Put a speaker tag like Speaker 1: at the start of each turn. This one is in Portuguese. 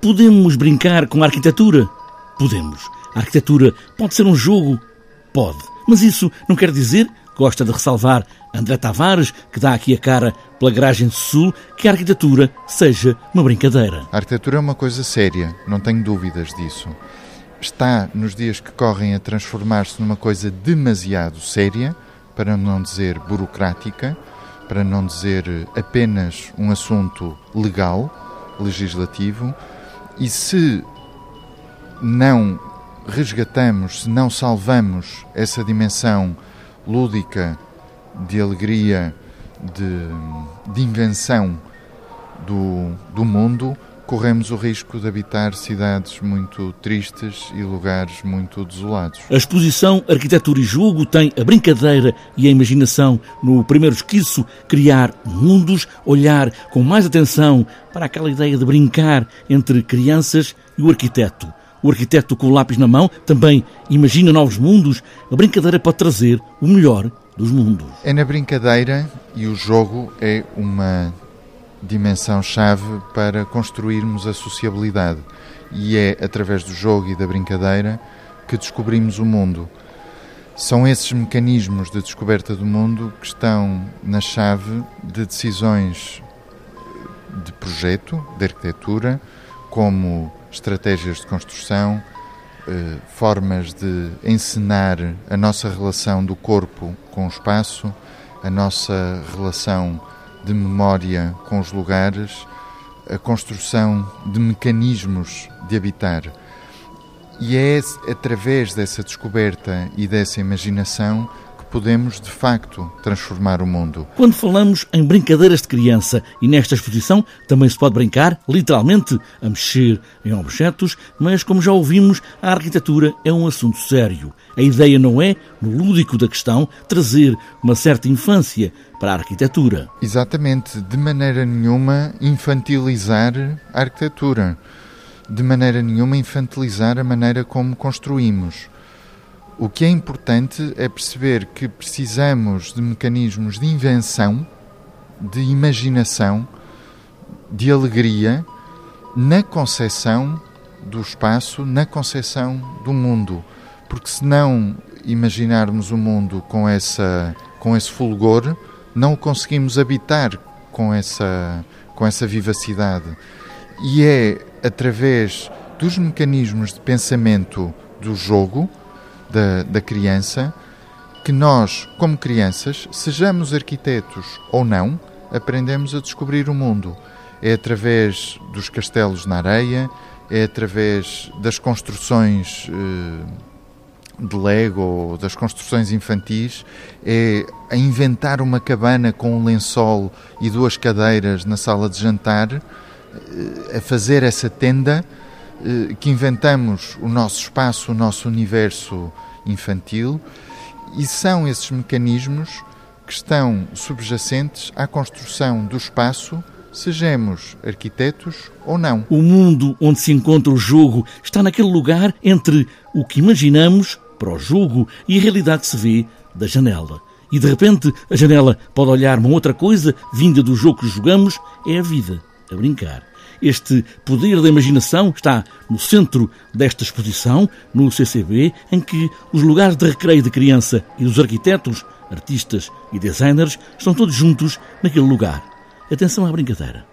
Speaker 1: Podemos brincar com a arquitetura? Podemos. A arquitetura pode ser um jogo? Pode. Mas isso não quer dizer, gosta de ressalvar André Tavares, que dá aqui a cara pela garagem sul, que a arquitetura seja uma brincadeira.
Speaker 2: A arquitetura é uma coisa séria, não tenho dúvidas disso. Está, nos dias que correm, a transformar-se numa coisa demasiado séria, para não dizer burocrática, para não dizer apenas um assunto legal, legislativo, e se não resgatamos, se não salvamos essa dimensão lúdica, de alegria, de, de invenção do, do mundo, corremos o risco de habitar cidades muito tristes e lugares muito desolados.
Speaker 1: A exposição Arquitetura e Jogo tem a brincadeira e a imaginação no primeiro esquiço, criar mundos, olhar com mais atenção para aquela ideia de brincar entre crianças e o arquiteto. O arquiteto com o lápis na mão também imagina novos mundos. A brincadeira pode trazer o melhor dos mundos.
Speaker 2: É na brincadeira e o jogo é uma dimensão-chave para construirmos a sociabilidade. E é através do jogo e da brincadeira que descobrimos o mundo. São esses mecanismos de descoberta do mundo que estão na chave de decisões de projeto, de arquitetura, como estratégias de construção, eh, formas de encenar a nossa relação do corpo com o espaço, a nossa relação de memória com os lugares, a construção de mecanismos de habitar. E é através dessa descoberta e dessa imaginação podemos, de facto, transformar o mundo.
Speaker 1: Quando falamos em brincadeiras de criança, e nesta exposição também se pode brincar, literalmente, a mexer em objetos, mas como já ouvimos, a arquitetura é um assunto sério. A ideia não é, no lúdico da questão, trazer uma certa infância para a arquitetura.
Speaker 2: Exatamente, de maneira nenhuma infantilizar a arquitetura, de maneira nenhuma infantilizar a maneira como construímos. O que é importante é perceber que precisamos de mecanismos de invenção, de imaginação, de alegria na concepção do espaço, na concepção do mundo porque se não imaginarmos o mundo com, essa, com esse fulgor, não o conseguimos habitar com essa, com essa vivacidade. E é através dos mecanismos de pensamento do jogo, da, da criança, que nós, como crianças, sejamos arquitetos ou não, aprendemos a descobrir o mundo. É através dos castelos na areia, é através das construções. Eh, de Lego, das construções infantis, é a inventar uma cabana com um lençol e duas cadeiras na sala de jantar, eh, a fazer essa tenda que inventamos o nosso espaço, o nosso universo infantil, e são esses mecanismos que estão subjacentes à construção do espaço sejamos arquitetos ou não.
Speaker 1: O mundo onde se encontra o jogo está naquele lugar entre o que imaginamos para o jogo e a realidade que se vê da janela. E de repente a janela pode olhar uma outra coisa vinda do jogo que jogamos, é a vida, a brincar. Este poder da imaginação está no centro desta exposição, no CCB, em que os lugares de recreio de criança e dos arquitetos, artistas e designers estão todos juntos naquele lugar. Atenção à brincadeira.